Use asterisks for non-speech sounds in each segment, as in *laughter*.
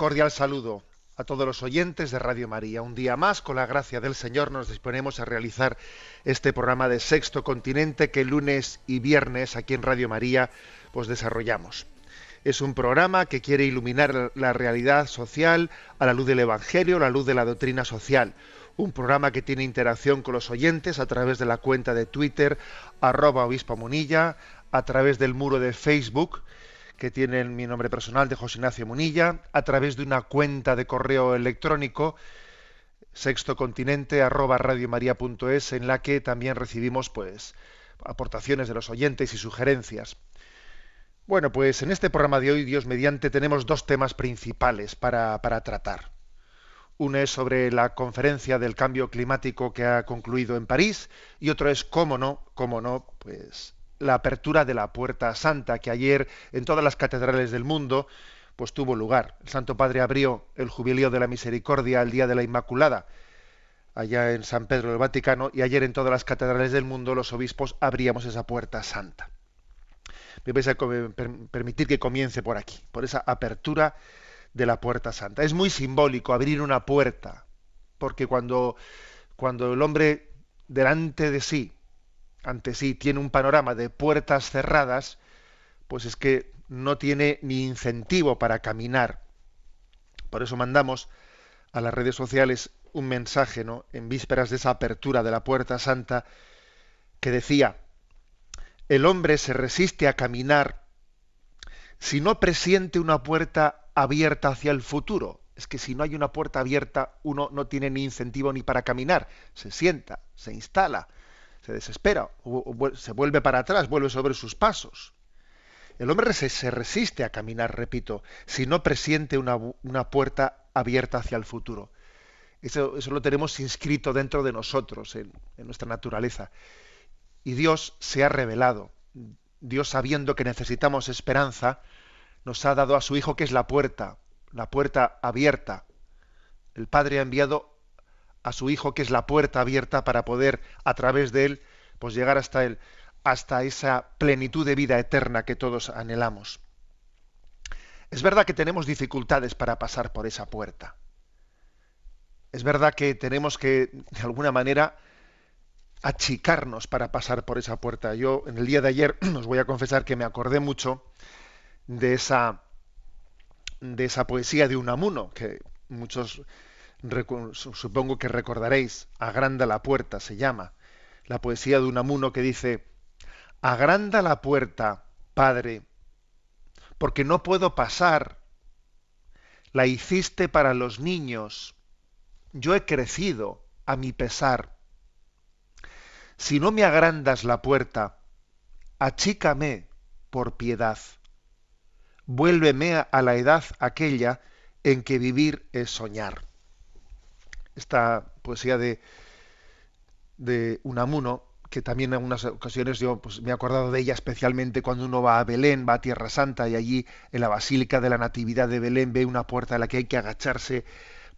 Cordial saludo a todos los oyentes de Radio María. Un día más, con la gracia del Señor, nos disponemos a realizar este programa de Sexto Continente que lunes y viernes aquí en Radio María pues desarrollamos. Es un programa que quiere iluminar la realidad social a la luz del Evangelio, a la luz de la doctrina social. Un programa que tiene interacción con los oyentes a través de la cuenta de Twitter, arroba obispo Munilla, a través del muro de Facebook, que tiene mi nombre personal de José Ignacio Munilla, a través de una cuenta de correo electrónico sextocontinente arroba radiomaria.es en la que también recibimos pues aportaciones de los oyentes y sugerencias. Bueno, pues en este programa de hoy, Dios mediante, tenemos dos temas principales para, para tratar. Uno es sobre la conferencia del cambio climático que ha concluido en París y otro es, cómo no, cómo no, pues la apertura de la Puerta Santa que ayer en todas las catedrales del mundo pues tuvo lugar. El Santo Padre abrió el Jubileo de la Misericordia el día de la Inmaculada allá en San Pedro del Vaticano y ayer en todas las catedrales del mundo los obispos abríamos esa Puerta Santa. Me vais a per- permitir que comience por aquí, por esa apertura de la Puerta Santa. Es muy simbólico abrir una puerta, porque cuando, cuando el hombre delante de sí, ante sí, tiene un panorama de puertas cerradas, pues es que no tiene ni incentivo para caminar. Por eso mandamos a las redes sociales un mensaje, ¿no? En vísperas de esa apertura de la Puerta Santa, que decía, el hombre se resiste a caminar si no presiente una puerta abierta hacia el futuro. Es que si no hay una puerta abierta, uno no tiene ni incentivo ni para caminar. Se sienta, se instala, se desespera, se vuelve para atrás, vuelve sobre sus pasos. El hombre se, se resiste a caminar, repito, si no presiente una, una puerta abierta hacia el futuro. Eso, eso lo tenemos inscrito dentro de nosotros, en, en nuestra naturaleza. Y Dios se ha revelado. Dios, sabiendo que necesitamos esperanza, nos ha dado a su Hijo que es la puerta, la puerta abierta. El Padre ha enviado a su Hijo que es la puerta abierta para poder, a través de él, pues llegar hasta él, hasta esa plenitud de vida eterna que todos anhelamos. Es verdad que tenemos dificultades para pasar por esa puerta. Es verdad que tenemos que, de alguna manera, achicarnos para pasar por esa puerta. Yo, en el día de ayer, *clears throat* os voy a confesar que me acordé mucho de esa, de esa poesía de Unamuno, que muchos supongo que recordaréis. Agranda la puerta se llama. La poesía de Unamuno que dice, agranda la puerta, Padre, porque no puedo pasar. La hiciste para los niños. Yo he crecido a mi pesar. Si no me agrandas la puerta, achícame por piedad. Vuélveme a- la edad aquella en que vivir es soñar. Esta poesía de, de Unamuno, que también en algunas ocasiones yo pues, me he acordado de ella especialmente cuando uno va a Belén, va a Tierra Santa y allí en la Basílica de la Natividad de Belén ve una puerta a la que hay que agacharse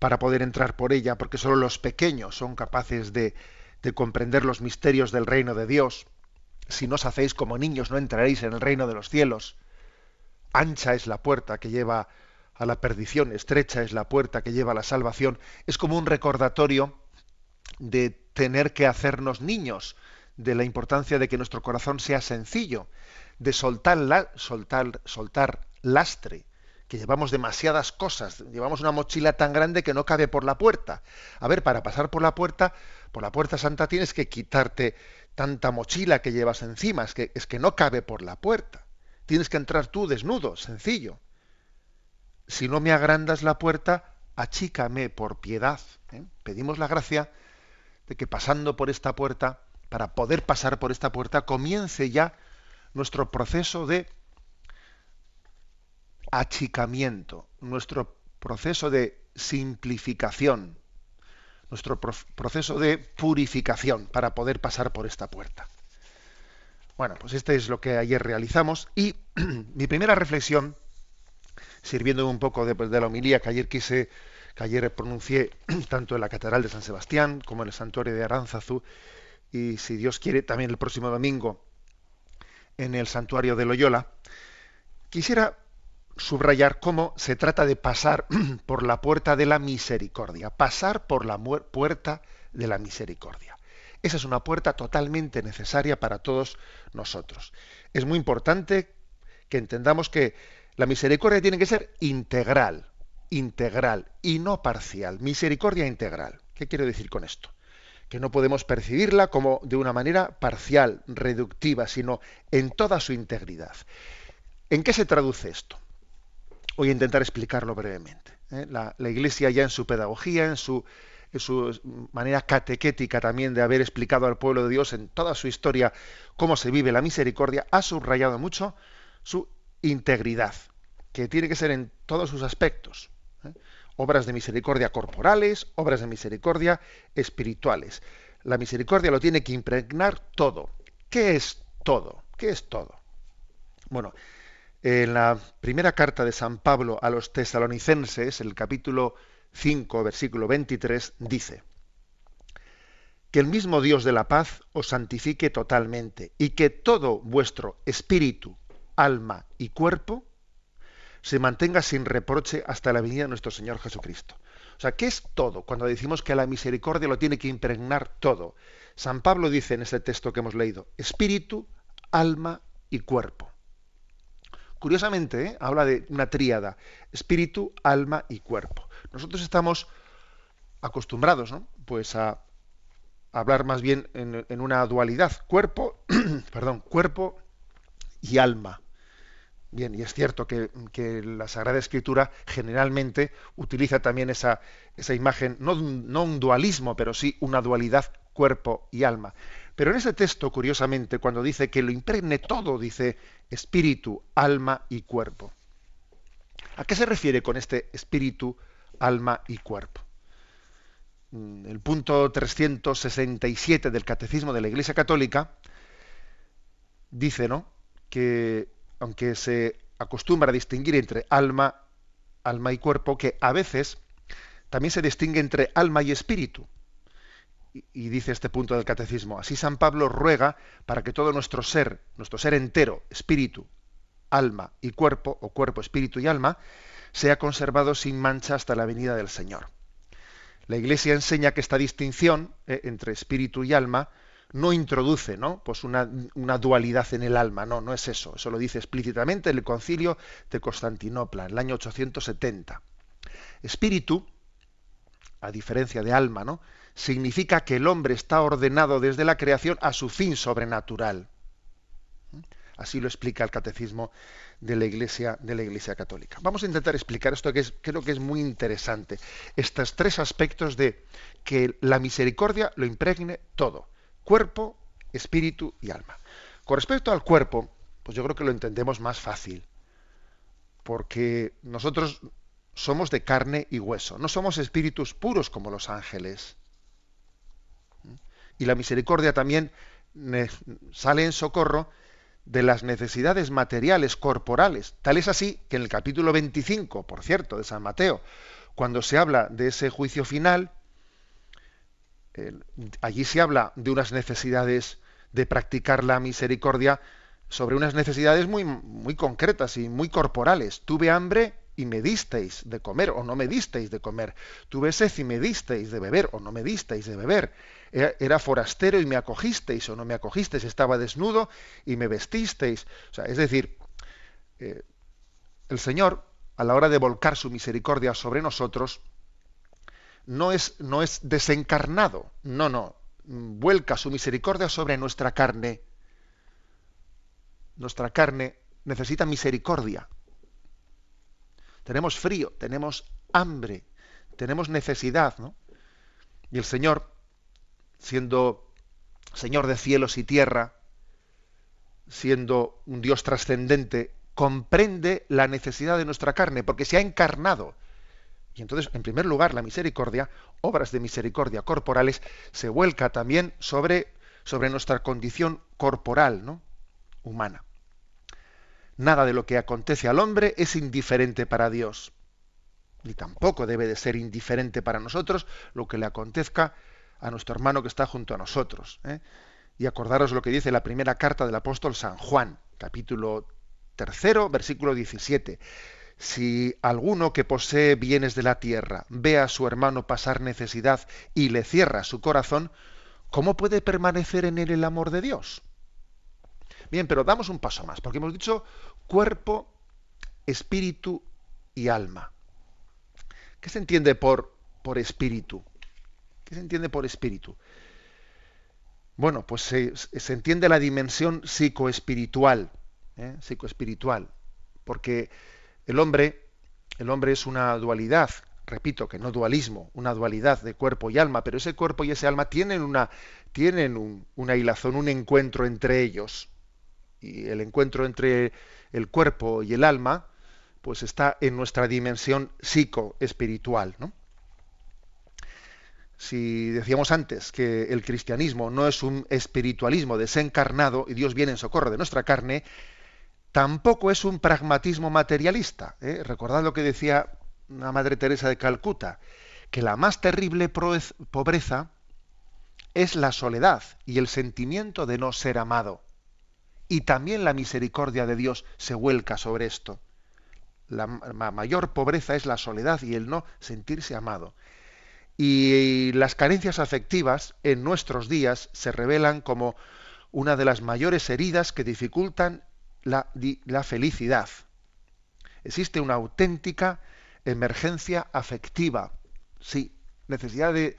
para poder entrar por ella, porque solo los pequeños son capaces de, de comprender los misterios del reino de Dios. Si no os hacéis como niños, no entraréis en el reino de los cielos. Ancha es la puerta que lleva a la perdición, estrecha es la puerta que lleva a la salvación. Es como un recordatorio de tener que hacernos niños, de la importancia de que nuestro corazón sea sencillo, de soltar, la- soltar, soltar lastre, que llevamos demasiadas cosas, llevamos una mochila tan grande que no cabe por la puerta. A ver, para pasar por la puerta, por la puerta santa tienes que quitarte tanta mochila que llevas encima, es que, es que no cabe por la puerta. Tienes que entrar tú desnudo, sencillo. Si no me agrandas la puerta, achícame por piedad. ¿eh? Pedimos la gracia de que pasando por esta puerta, para poder pasar por esta puerta, comience ya nuestro proceso de achicamiento, nuestro proceso de simplificación, nuestro proceso de purificación para poder pasar por esta puerta. Bueno, pues este es lo que ayer realizamos y *clears throat* mi primera reflexión, sirviendo un poco de, de la homilía que ayer quise, que ayer pronuncié *clears throat* tanto en la Catedral de San Sebastián como en el Santuario de Aránzazu y si Dios quiere también el próximo domingo en el Santuario de Loyola, quisiera subrayar cómo se trata de pasar *clears throat* por la puerta de la misericordia, pasar por la puerta de la misericordia. Esa es una puerta totalmente necesaria para todos nosotros. Es muy importante que entendamos que la misericordia tiene que ser integral, integral y no parcial. Misericordia integral. ¿Qué quiero decir con esto? Que no podemos percibirla como de una manera parcial, reductiva, sino en toda su integridad. ¿En qué se traduce esto? Voy a intentar explicarlo brevemente. ¿eh? La, Iglesia ya en su pedagogía, en su, en su manera catequética también de haber explicado al pueblo de Dios en toda su historia cómo se vive la misericordia, ha subrayado mucho su integridad, que tiene que ser en todos sus aspectos. ¿eh? Obras de misericordia corporales, obras de misericordia espirituales. La misericordia lo tiene que impregnar todo. ¿Qué es todo? ¿Qué es todo? Bueno, en la primera carta de San Pablo a los tesalonicenses, el capítulo 5, versículo 23, dice, que el mismo Dios de la paz os santifique totalmente y que todo vuestro espíritu, alma y cuerpo se mantenga sin reproche hasta la venida de nuestro Señor Jesucristo. O sea, ¿qué es todo? Cuando decimos que la misericordia lo tiene que impregnar todo. San Pablo dice en ese texto que hemos leído, espíritu, alma y cuerpo. Curiosamente, ¿eh? habla de una tríada, espíritu, alma y cuerpo. Nosotros estamos acostumbrados, ¿no? Pues a hablar más bien en, en una dualidad, cuerpo, *clears throat* perdón, cuerpo y alma. Bien, y es cierto que, que la Sagrada Escritura generalmente utiliza también esa, esa imagen, no, no un dualismo, pero sí una dualidad cuerpo y alma. Pero en ese texto, curiosamente, cuando dice que lo impregne todo, dice espíritu, alma y cuerpo. ¿A qué se refiere con este espíritu, alma y cuerpo? Mm, El punto 367 del Catecismo de la Iglesia Católica dice, ¿no? Que aunque se acostumbra a distinguir entre alma, alma y cuerpo, que a veces también se distingue entre alma y espíritu. Y, dice este punto del catecismo, así San Pablo ruega para que todo nuestro ser, nuestro ser entero, espíritu, alma y cuerpo, o cuerpo, espíritu y alma, sea conservado sin mancha hasta la venida del Señor. La Iglesia enseña que esta distinción eh, entre espíritu y alma no introduce ¿no? Pues una, dualidad en el alma, no, no es eso. Eso lo dice explícitamente el concilio de Constantinopla, en el año 870. Espíritu, a diferencia de alma, ¿no? significa que el hombre está ordenado desde la creación a su fin sobrenatural. Así lo explica el catecismo de la Iglesia, de la Iglesia Católica. Vamos a intentar explicar esto que es, creo que es muy interesante. Estos tres aspectos de que la misericordia lo impregne todo. Cuerpo, espíritu y alma. Con respecto al cuerpo, pues yo creo que lo entendemos más fácil. Porque nosotros somos de carne y hueso. No somos espíritus puros como los ángeles. Y la misericordia también sale en socorro de las necesidades materiales, corporales. Tal es así que en el capítulo 25, por cierto, de San Mateo, cuando se habla de ese juicio final, allí se habla de unas necesidades de practicar la misericordia sobre unas necesidades muy, muy concretas y muy corporales. Tuve hambre y me disteis de comer o no me disteis de comer. Tuve sed y me disteis de beber o no me disteis de beber. Era, era forastero y me acogisteis o no me acogisteis. Estaba desnudo y me vestisteis. O sea, es decir, eh, el Señor, a la hora de volcar su misericordia sobre nosotros, no es, no es desencarnado, no, no, vuelca su misericordia sobre nuestra carne. Nuestra carne necesita misericordia. Tenemos frío, tenemos hambre, tenemos necesidad, ¿no? Y el Señor, siendo Señor de cielos y tierra, siendo un Dios trascendente, comprende la necesidad de nuestra carne, porque se ha encarnado. Y entonces, en primer lugar, la misericordia, obras de misericordia corporales, se vuelca también sobre, sobre nuestra condición corporal, ¿no? humana. Nada de lo que acontece al hombre es indiferente para Dios. Ni tampoco debe de ser indiferente para nosotros lo que le acontezca a nuestro hermano que está junto a nosotros. ¿eh? Y acordaros lo que dice la primera carta del apóstol San Juan, capítulo tercero, versículo 17. Si alguno que posee bienes de la tierra ve a su hermano pasar necesidad y le cierra su corazón, ¿cómo puede permanecer en él el amor de Dios? Bien, pero damos un paso más, porque hemos dicho cuerpo, espíritu y alma. ¿Qué se entiende por, por espíritu? ¿Qué se entiende por espíritu? Bueno, pues se, entiende la dimensión psicoespiritual, ¿eh? psicoespiritual, porque el hombre, el hombre es una dualidad, repito que no dualismo, una dualidad de cuerpo y alma, pero ese cuerpo y ese alma tienen una, tienen un, una hilazón, un encuentro entre ellos y el encuentro entre el cuerpo y el alma, pues está en nuestra dimensión psicoespiritual. ¿no? Si decíamos antes que el cristianismo no es un espiritualismo desencarnado y Dios viene en socorro de nuestra carne, tampoco es un pragmatismo materialista. ¿eh? Recordad lo que decía la Madre Teresa de Calcuta, que la más terrible pobreza es la soledad y el sentimiento de no ser amado y también la misericordia de Dios se vuelca sobre esto. La, mayor pobreza es la soledad y el no sentirse amado. Y las carencias afectivas en nuestros días se revelan como una de las mayores heridas que dificultan la, felicidad. Existe una auténtica emergencia afectiva, sí, necesidad de,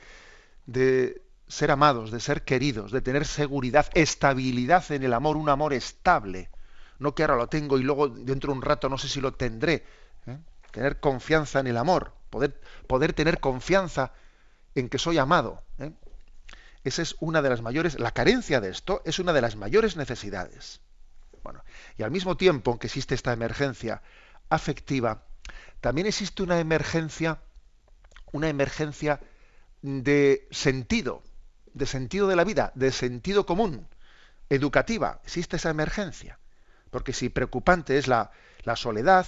de, ser amados, de ser queridos, de tener seguridad, estabilidad en el amor, un amor estable. No que ahora lo tengo y luego dentro de un rato no sé si lo tendré. ¿eh? Tener confianza en el amor, poder, poder tener confianza en que soy amado. ¿eh? Esa es una de las mayores, la carencia de esto es una de las mayores necesidades. Bueno, y al mismo tiempo que existe esta emergencia afectiva, también existe una emergencia, una emergencia de sentido, de sentido de la vida, de sentido común, educativa. Existe esa emergencia. Porque si preocupante es la, la soledad,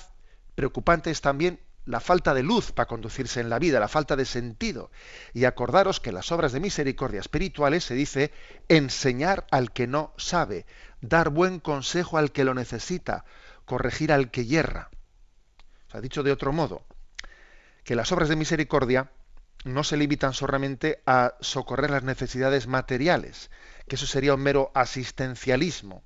preocupante es también la falta de luz para conducirse en la vida, la falta de sentido. Y acordaros que en las obras de misericordia espirituales se dice enseñar al que no sabe, dar buen consejo al que lo necesita, corregir al que yerra. Se ha dicho de otro modo, que las obras de misericordia no se limitan solamente a socorrer las necesidades materiales, que eso sería un mero asistencialismo,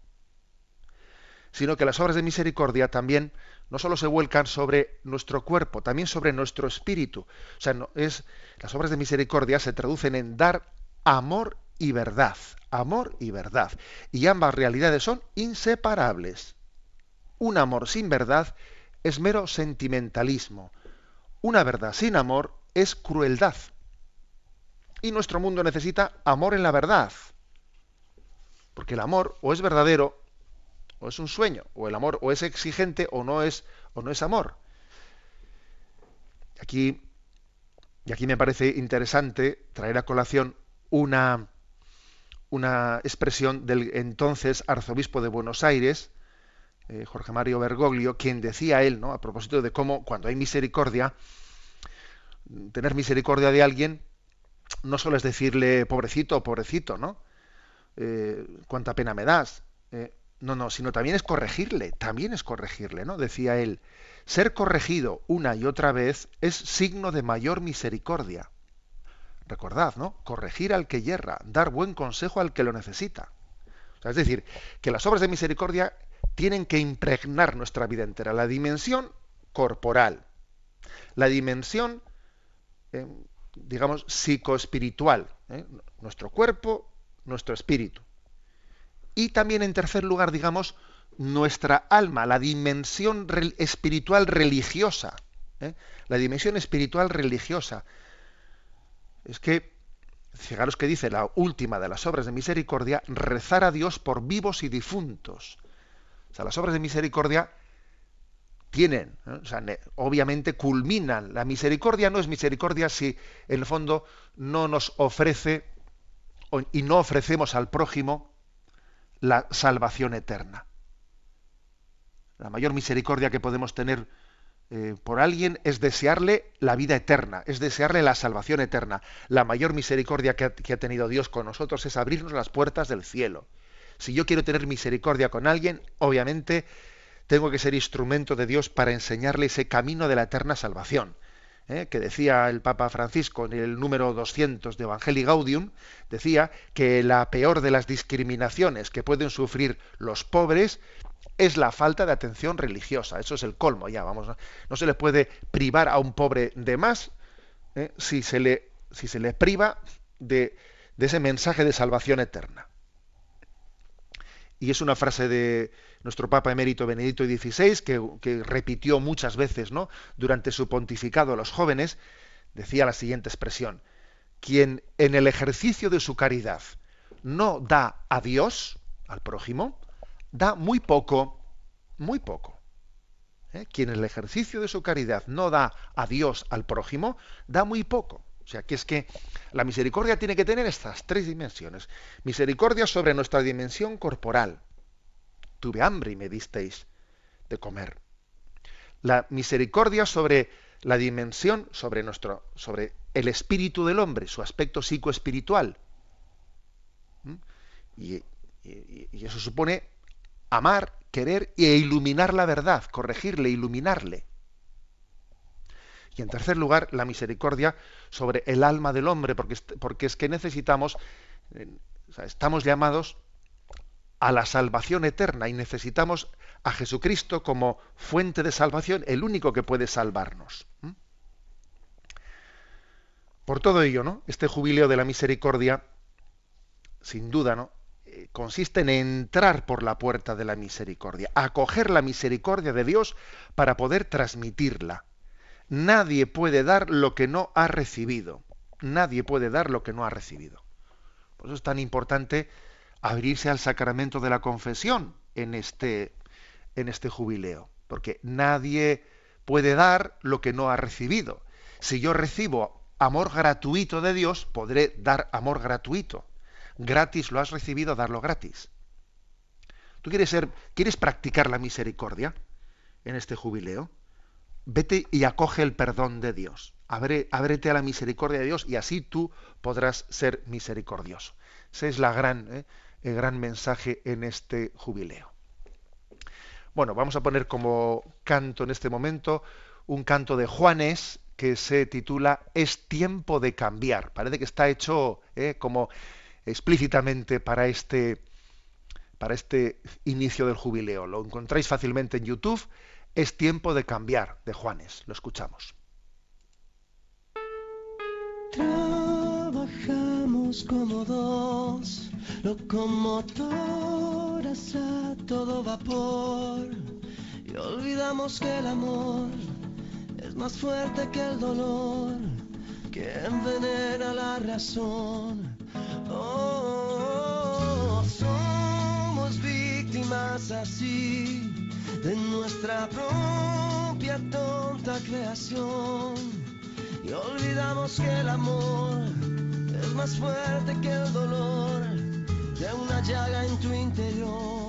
sino que las obras de misericordia también no solo se vuelcan sobre nuestro cuerpo, también sobre nuestro espíritu. O sea, es, las obras de misericordia se traducen en dar amor y verdad, amor y verdad. Y ambas realidades son inseparables. Un amor sin verdad es mero sentimentalismo. Una verdad sin amor es crueldad. Y nuestro mundo necesita amor en la verdad. Porque el amor o es verdadero o es un sueño, o el amor o es exigente o no es o no es amor. Aquí y aquí me parece interesante traer a colación una una expresión del entonces arzobispo de Buenos Aires, eh, Jorge Mario Bergoglio, quien decía él, ¿no? a propósito de cómo cuando hay misericordia, tener misericordia de alguien no solo es decirle pobrecito pobrecito, ¿no? Eh, cuánta pena me das. Eh, no, no, sino también es corregirle, también es corregirle, ¿no? Decía él, ser corregido una y otra vez es signo de mayor misericordia. Recordad, ¿no? Corregir al que yerra, dar buen consejo al que lo necesita. O sea, es decir, que las obras de misericordia tienen que impregnar nuestra vida entera, la dimensión corporal, la dimensión, eh, digamos, psicoespiritual, ¿eh? nuestro cuerpo, nuestro espíritu. Y también, en tercer lugar, digamos, nuestra alma, la dimensión espiritual religiosa. ¿eh? La dimensión espiritual religiosa. Es que, fijaros que dice la última de las obras de misericordia, rezar a Dios por vivos y difuntos. O sea, las obras de misericordia tienen, ¿eh? o sea, obviamente culminan. La misericordia no es misericordia si en el fondo no nos ofrece y no ofrecemos al prójimo la salvación eterna. La mayor misericordia que podemos tener eh, por alguien es desearle la vida eterna, es desearle la salvación eterna. La mayor misericordia que ha, tenido Dios con nosotros es abrirnos las puertas del cielo. Si yo quiero tener misericordia con alguien, obviamente tengo que ser instrumento de Dios para enseñarle ese camino de la eterna salvación. ¿eh? que decía el Papa Francisco en el número 200 de Evangelii Gaudium, decía que la peor de las discriminaciones que pueden sufrir los pobres es la falta de atención religiosa. Eso es el colmo, ya vamos. No, se le puede privar a un pobre de más ¿eh? si, se le, si se le priva de, de ese mensaje de salvación eterna. Y es una frase de nuestro Papa emérito Benedicto XVI, que, que repitió muchas veces ¿no? durante su pontificado a los jóvenes, decía la siguiente expresión, quien en el ejercicio de su caridad no da a Dios, al prójimo, da muy poco, muy poco. ¿Eh? Quien en el ejercicio de su caridad no da a Dios, al prójimo, da muy poco. O sea, que es que la misericordia tiene que tener estas tres dimensiones. Misericordia sobre nuestra dimensión corporal. Tuve hambre y me disteis de comer. La misericordia sobre la dimensión, sobre nuestro, sobre el espíritu del hombre, su aspecto psicoespiritual. ¿Mm? Y, eso supone amar, querer e iluminar la verdad, corregirle, iluminarle. Y en tercer lugar, la misericordia sobre el alma del hombre, porque, es que necesitamos, estamos llamados a la salvación eterna y necesitamos a Jesucristo como fuente de salvación, el único que puede salvarnos. Por todo ello, ¿no? Este jubileo de la misericordia, sin duda, ¿no? Eh, consiste en entrar por la puerta de la misericordia, acoger la misericordia de Dios para poder transmitirla. Nadie puede dar lo que no ha recibido. Nadie puede dar lo que no ha recibido. Por eso es tan importante abrirse al sacramento de la confesión en este, en este jubileo, porque nadie puede dar lo que no ha recibido. Si yo recibo amor gratuito de Dios, podré dar amor gratuito. Gratis lo has recibido, darlo gratis. ¿Tú quieres ser, quieres practicar la misericordia en este jubileo? Vete y acoge el perdón de Dios. Abre, ábrete a la misericordia de Dios y así tú podrás ser misericordioso. Ese es la gran, ¿eh? el gran mensaje en este jubileo. Bueno, vamos a poner como canto en este momento un canto de Juanes que se titula Es tiempo de cambiar. Parece que está hecho ¿eh? como explícitamente para este, para este inicio del jubileo. Lo encontráis fácilmente en YouTube. Es tiempo de cambiar, de Juanes. Lo escuchamos. Trabajamos como dos locomotoras a todo vapor y olvidamos que el amor es más fuerte que el dolor que envenena la razón. Oh, somos víctimas así de nuestra propia tonta creación y olvidamos que el amor es más fuerte que el dolor de una llaga en tu interior.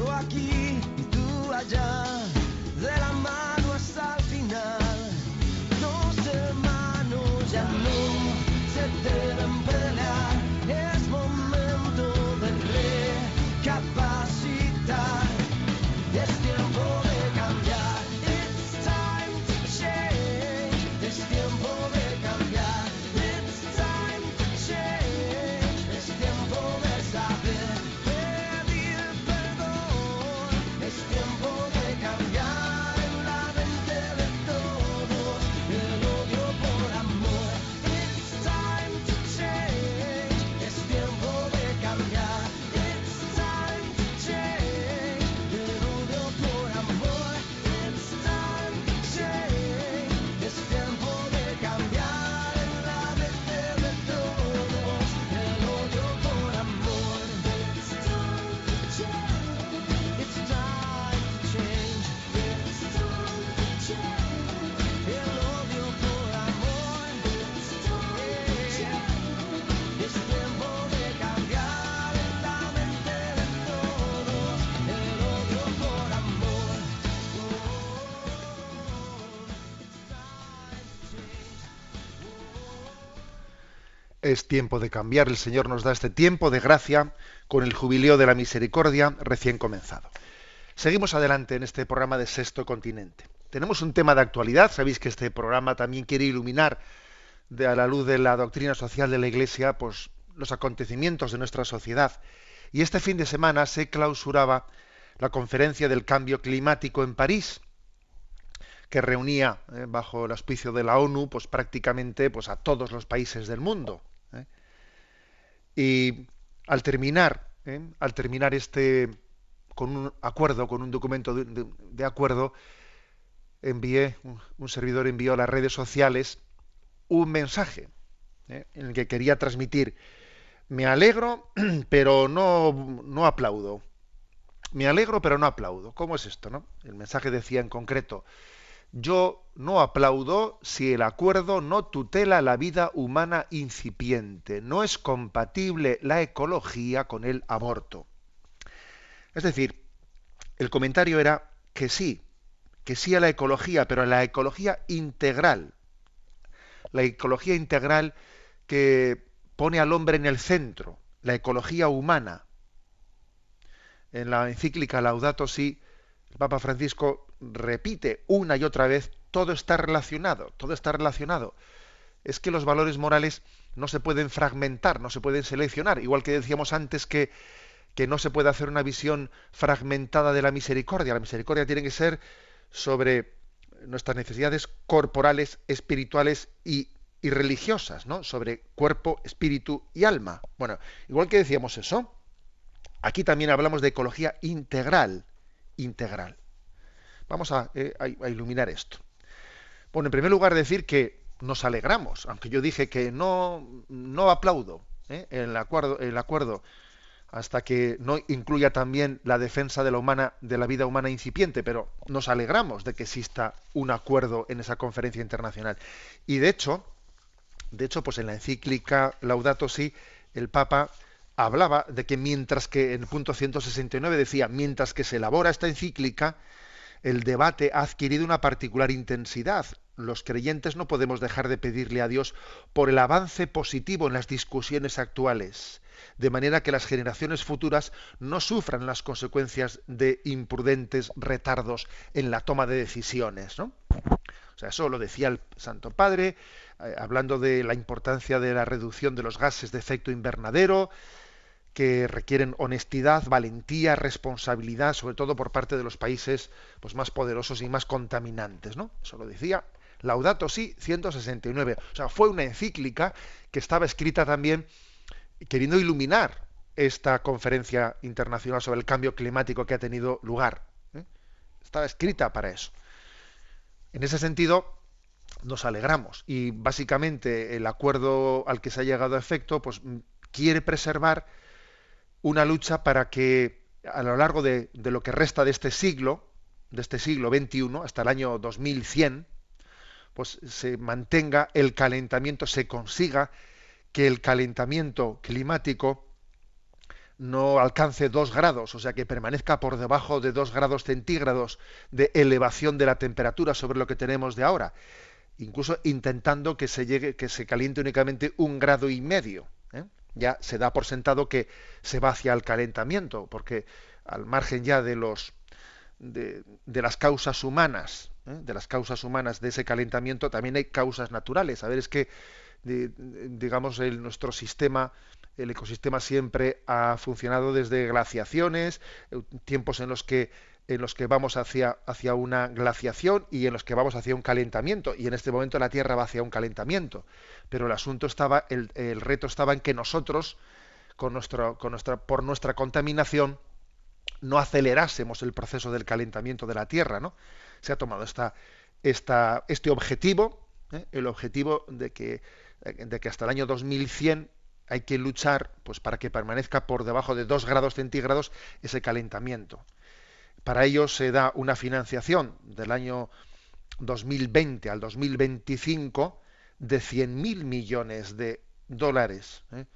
Yo aquí y tú allá, de la mano Es tiempo de cambiar. El Señor nos da este tiempo de gracia con el jubileo de la misericordia recién comenzado. Seguimos adelante en este programa de Sexto Continente. Tenemos un tema de actualidad. Sabéis que este programa también quiere iluminar a la luz de la doctrina social de la Iglesia pues, los acontecimientos de nuestra sociedad. Y este fin de semana se clausuraba la conferencia del cambio climático en París, que reunía eh, bajo el auspicio de la ONU pues, prácticamente pues, a todos los países del mundo. Y al terminar, ¿eh? al terminar este con un acuerdo, con un documento de, acuerdo, envié, un, un servidor envió a las redes sociales un mensaje ¿eh? en el que quería transmitir, me alegro, *clears throat* pero no, no aplaudo. Me alegro, pero no aplaudo. ¿Cómo es esto? No? El mensaje decía en concreto, yo no aplaudo si el acuerdo no tutela la vida humana incipiente. No es compatible la ecología con el aborto. Es decir, el comentario era que sí, que sí a la ecología, pero a la ecología integral. La ecología integral que pone al hombre en el centro, la ecología humana. En la encíclica Laudato Si, el Papa Francisco repite una y otra vez, todo está relacionado, todo está relacionado. Es que los valores morales no se pueden fragmentar, no se pueden seleccionar, igual que decíamos antes que, que no se puede hacer una visión fragmentada de la misericordia. La misericordia tiene que ser sobre nuestras necesidades corporales, espirituales y, y religiosas, ¿no? Sobre cuerpo, espíritu y alma. Bueno, igual que decíamos eso, aquí también hablamos de ecología integral, integral. Vamos a, eh, a iluminar esto. Bueno, en primer lugar decir que nos alegramos, aunque yo dije que no, no aplaudo ¿eh? el acuerdo, el acuerdo hasta que no incluya también la defensa de la humana, de la vida humana incipiente, pero nos alegramos de que exista un acuerdo en esa conferencia internacional. Y de hecho, de hecho, pues en la encíclica Laudato Si, el Papa hablaba de que mientras que en el punto 169 decía, mientras que se elabora esta encíclica, el debate ha adquirido una particular intensidad. Los creyentes no podemos dejar de pedirle a Dios por el avance positivo en las discusiones actuales, de manera que las generaciones futuras no sufran las consecuencias de imprudentes retardos en la toma de decisiones. ¿no? O sea, eso lo decía el Santo Padre, eh, hablando de la importancia de la reducción de los gases de efecto invernadero, que requieren honestidad, valentía, responsabilidad, sobre todo por parte de los países pues, más poderosos y más contaminantes. ¿no? Eso lo decía Laudato Si 169. O sea, fue una encíclica que estaba escrita también queriendo iluminar esta conferencia internacional sobre el cambio climático que ha tenido lugar. ¿eh? Está escrita para eso. En ese sentido, nos alegramos y básicamente el acuerdo al que se ha llegado a efecto pues, quiere preservar una lucha para que a lo largo de, lo que resta de este siglo, de este siglo XXI, hasta el año 2100, pues se mantenga el calentamiento, se consiga que el calentamiento climático no alcance dos grados, o sea, que permanezca por debajo de dos grados centígrados de elevación de la temperatura sobre lo que tenemos de ahora, incluso intentando que se llegue, que se caliente únicamente un grado y medio. Ya se da por sentado que se va hacia el calentamiento, porque al margen ya de los de, las causas humanas, ¿eh? de las causas humanas de ese calentamiento, también hay causas naturales. A ver, es que digamos el, nuestro sistema el ecosistema siempre ha funcionado desde glaciaciones, eh, tiempos en los que en los que vamos hacia, hacia una glaciación y en los que vamos hacia un calentamiento. Y en este momento la Tierra va hacia un calentamiento. Pero el asunto estaba, el, el reto estaba en que nosotros, con nuestro, con nuestra, por nuestra contaminación, no acelerásemos el proceso del calentamiento de la Tierra. ¿no? Se ha tomado esta, esta, este objetivo, ¿eh? el objetivo de que, de que hasta el año 2100 hay que luchar pues, para que permanezca por debajo de 2 grados centígrados ese calentamiento. Para ello se da una financiación del año 2020 al 2025 de 100.000 millones de dólares ¿eh?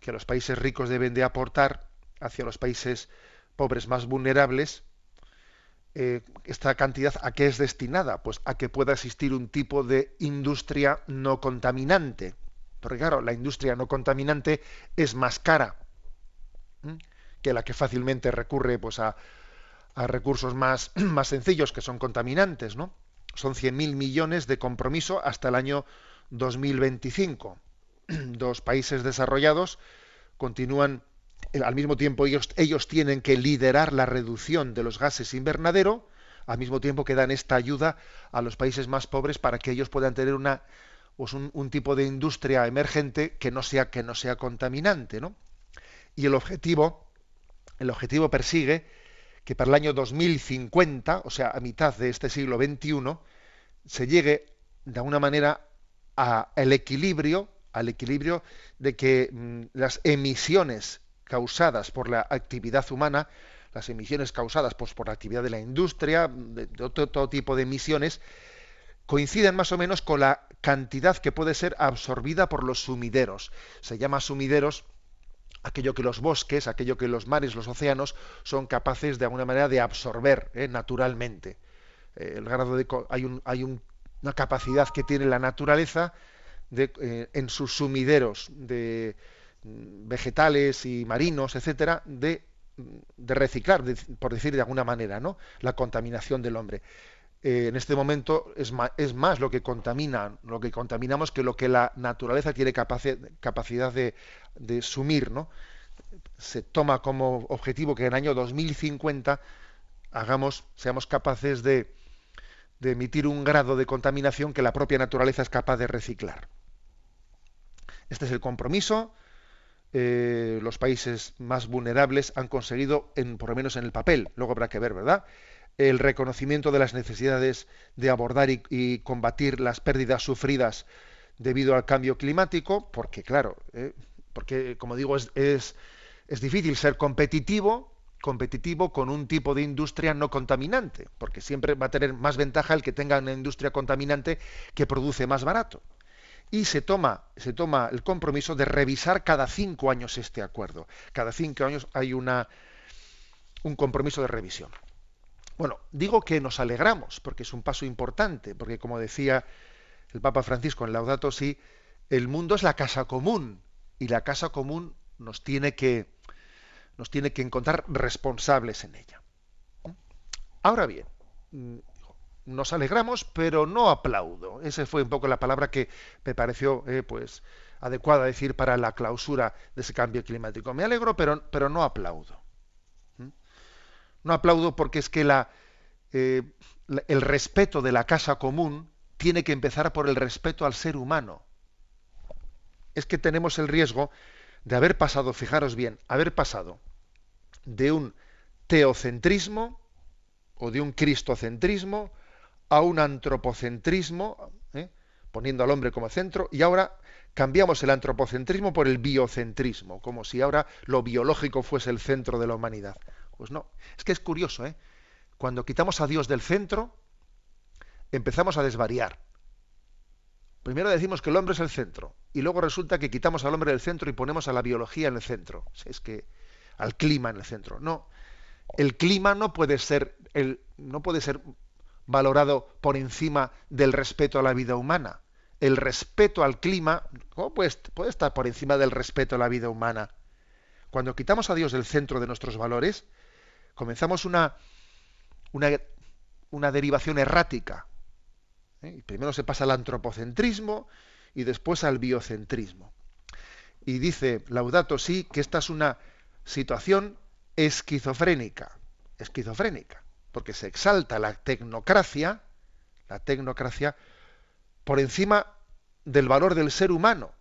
que los países ricos deben de aportar hacia los países pobres más vulnerables. Eh, esta cantidad a qué es destinada? Pues a que pueda existir un tipo de industria no contaminante porque claro, la industria no contaminante es más cara que la que fácilmente recurre pues, a, recursos más, *clears throat* más, sencillos que son contaminantes. ¿no? Son 100.000 millones de compromiso hasta el año 2025. *clears throat* Dos países desarrollados continúan eh, al mismo tiempo ellos, ellos tienen que liderar la reducción de los gases invernadero, al mismo tiempo que dan esta ayuda a los países más pobres para que ellos puedan tener una pues un, tipo de industria emergente que no sea, que no sea contaminante. ¿no? Y el objetivo, el objetivo persigue que para el año 2050, o sea, a mitad de este siglo XXI, se llegue de alguna manera al equilibrio, al equilibrio de que mm, las emisiones causadas por la actividad humana, las emisiones causadas pues, por la actividad de la industria, de, todo tipo de emisiones, coinciden más o menos con la cantidad que puede ser absorbida por los sumideros. Se llama sumideros aquello que los bosques, aquello que los mares, los océanos son capaces de alguna manera de absorber ¿eh? naturalmente. Eh, el grado de, hay, un, hay una capacidad que tiene la naturaleza de, eh, en sus sumideros de mm, vegetales y marinos, etcétera, de, de reciclar, por decir de alguna manera, ¿no? La contaminación del hombre. Eh, en este momento es más, lo que contamina, lo que contaminamos que lo que la naturaleza tiene capacidad de, sumir, ¿no? Se toma como objetivo que en el año 2050 hagamos, seamos capaces de, emitir un grado de contaminación que la propia naturaleza es capaz de reciclar. Este es el compromiso. Eh, los países más vulnerables han conseguido, en, por lo menos en el papel, luego habrá que ver, ¿verdad? El reconocimiento de las necesidades de abordar y, combatir las pérdidas sufridas debido al cambio climático, porque claro, eh, porque como digo es, es, es, difícil ser competitivo competitivo con un tipo de industria no contaminante, porque siempre va a tener más ventaja el que tenga una industria contaminante que produce más barato. Y se toma, se toma el compromiso de revisar cada cinco años este acuerdo. Cada cinco años hay una, un compromiso de revisión. Bueno, digo que nos alegramos, porque es un paso importante, porque como decía el Papa Francisco en Laudato Si, el mundo es la casa común, y la casa común nos tiene que, nos tiene que encontrar responsables en ella. Ahora bien, nos alegramos, pero no aplaudo. Esa fue un poco la palabra que me pareció eh, pues adecuada decir para la clausura de ese cambio climático. Me alegro, pero, pero no aplaudo. No aplaudo porque es que eh, la, el respeto de la casa común tiene que empezar por el respeto al ser humano. Es que tenemos el riesgo de haber pasado, fijaros bien, haber pasado de un teocentrismo o de un cristocentrismo a un antropocentrismo, ¿eh? poniendo al hombre como centro, y ahora cambiamos el antropocentrismo por el biocentrismo, como si ahora lo biológico fuese el centro de la humanidad. Pues no, es que es curioso, ¿eh? Cuando quitamos a Dios del centro, empezamos a desvariar. Primero decimos que el hombre es el centro, y luego resulta que quitamos al hombre del centro y ponemos a la biología en el centro. Es que al clima en el centro. No, el clima no puede ser el, no puede ser valorado por encima del respeto a la vida humana. El respeto al clima, ¿cómo puede, puede estar por encima del respeto a la vida humana? Cuando quitamos a Dios del centro de nuestros valores, comenzamos una, una, una derivación errática. ¿eh? Primero se pasa al antropocentrismo y después al biocentrismo. Y dice Laudato sí que esta es una situación esquizofrénica, esquizofrénica, porque se exalta la tecnocracia, la tecnocracia por encima del valor del ser humano.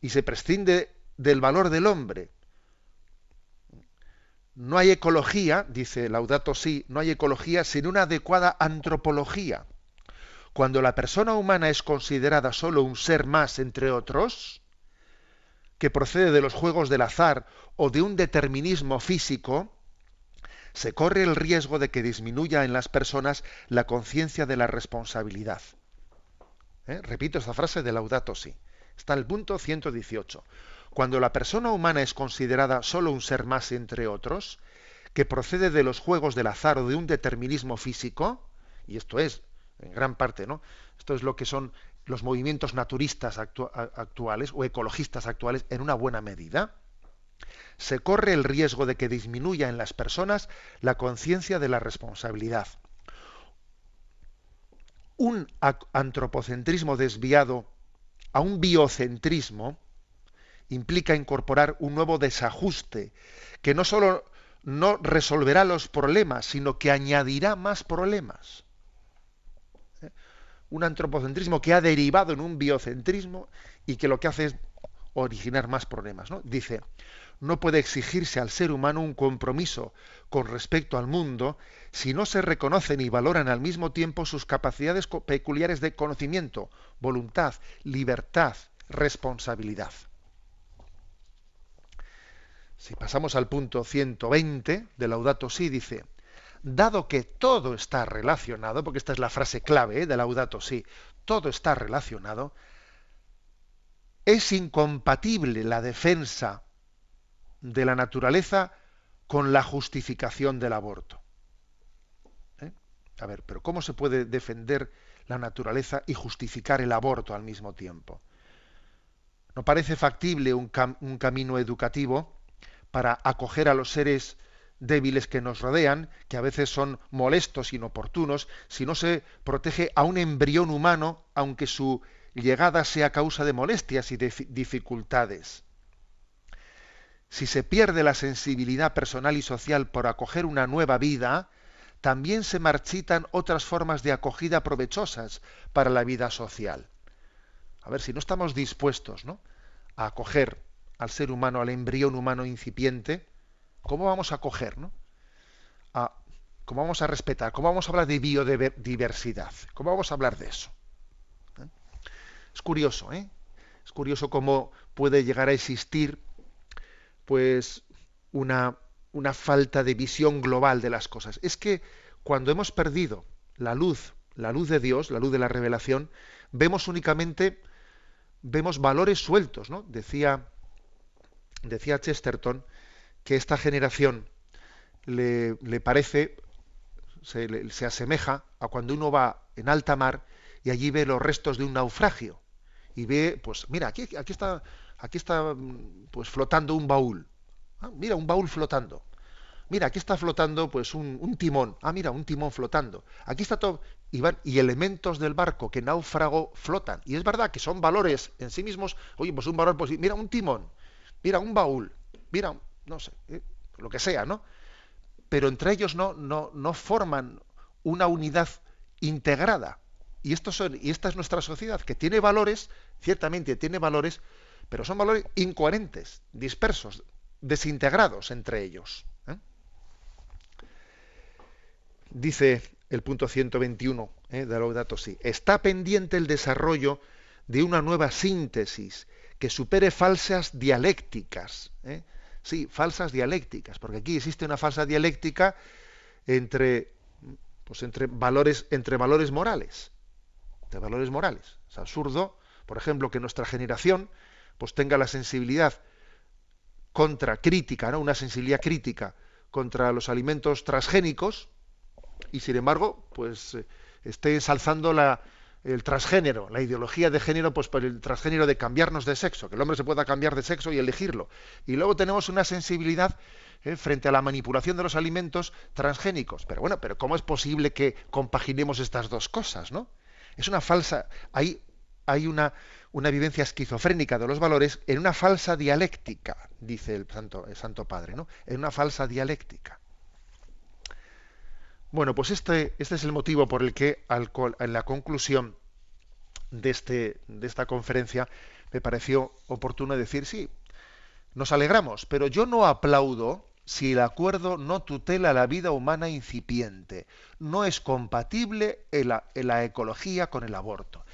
Y se prescinde del valor del hombre. No hay ecología, dice Laudato Si, no hay ecología sin una adecuada antropología. Cuando la persona humana es considerada solo un ser más entre otros, que procede de los juegos del azar o de un determinismo físico, se corre el riesgo de que disminuya en las personas la conciencia de la responsabilidad. ¿Eh? Repito esta frase de Laudato Si. Está el punto 118. Cuando la persona humana es considerada solo un ser más entre otros, que procede de los juegos del azar o de un determinismo físico, y esto es, en gran parte, ¿no? Esto es lo que son los movimientos naturistas actuales o ecologistas actuales en una buena medida, se corre el riesgo de que disminuya en las personas la conciencia de la responsabilidad. Un antropocentrismo desviado a un biocentrismo implica incorporar un nuevo desajuste que no solo no resolverá los problemas, sino que añadirá más problemas un antropocentrismo que ha derivado en un biocentrismo y que lo que hace es originar más problemas. ¿no? Dice, no puede exigirse al ser humano un compromiso con respecto al mundo si no se reconocen y valoran al mismo tiempo sus capacidades peculiares de conocimiento, voluntad, libertad, responsabilidad. Si pasamos al punto 120 de Laudato Si, dice, dado que todo está relacionado, porque esta es la frase clave ¿eh? de Laudato Si, todo está relacionado, es incompatible la defensa de la naturaleza con la justificación del aborto. ¿Eh? A ver, pero ¿cómo se puede defender la naturaleza y justificar el aborto al mismo tiempo? ¿No parece factible un, un camino educativo para acoger a los seres débiles que nos rodean, que a veces son molestos, inoportunos, si no se protege a un embrión humano, aunque su llegada sea causa de molestias y de dificultades. Si se pierde la sensibilidad personal y social por acoger una nueva vida, también se marchitan otras formas de acogida provechosas para la vida social. A ver, si no estamos dispuestos ¿no? a acoger al ser humano, al embrión humano incipiente, ¿Cómo vamos a acoger, ¿no? ¿Cómo vamos a respetar? ¿Cómo vamos a hablar de biodiversidad? ¿Cómo vamos a hablar de eso? ¿Eh? Es curioso, ¿eh? Es curioso cómo puede llegar a existir, pues, una, una falta de visión global de las cosas. Es que cuando hemos perdido la luz, la luz de Dios, la luz de la revelación, vemos únicamente, vemos valores sueltos, ¿no? Decía, decía Chesterton que esta generación le, parece, se, se, asemeja a cuando uno va en alta mar y allí ve los restos de un naufragio y ve, pues mira, aquí, aquí está, aquí está pues flotando un baúl. Ah, mira, un baúl flotando. Mira, aquí está flotando pues un, un, timón. Ah, mira, un timón flotando. Aquí está todo. Y, van, y elementos del barco que náufrago flotan. Y es verdad que son valores en sí mismos. Oye, pues un valor, pues mira, un timón. Mira, un baúl. Mira, no sé, eh, lo que sea, ¿no? Pero entre ellos no, no, no forman una unidad integrada. Y, estos son, y esta es nuestra sociedad, que tiene valores, ciertamente tiene valores, pero son valores incoherentes, dispersos, desintegrados entre ellos. ¿eh? Dice el punto 121 ¿eh? de Laudato Si, está pendiente el desarrollo de una nueva síntesis que supere falsas dialécticas. ¿eh? Sí, falsas dialécticas, porque aquí existe una falsa dialéctica entre, pues entre, valores, entre valores morales. Valores morales. Es absurdo, por ejemplo, que nuestra generación pues tenga la sensibilidad contra crítica, ¿no? una sensibilidad crítica contra los alimentos transgénicos y sin embargo, pues eh, esté ensalzando la, el transgénero, la ideología de género, pues por el transgénero de cambiarnos de sexo, que el hombre se pueda cambiar de sexo y elegirlo. Y luego tenemos una sensibilidad eh, frente a la manipulación de los alimentos transgénicos. Pero bueno, pero ¿cómo es posible que compaginemos estas dos cosas, no? Es una falsa, hay, hay una, una vivencia esquizofrénica de los valores en una falsa dialéctica, dice el Santo, el Santo Padre, ¿no? En una falsa dialéctica. Bueno, pues este, este es el motivo por el que en la conclusión de, este, de esta conferencia me pareció oportuno decir, sí, nos alegramos, pero yo no aplaudo si el acuerdo no tutela la vida humana incipiente, no es compatible en la, la ecología con el aborto.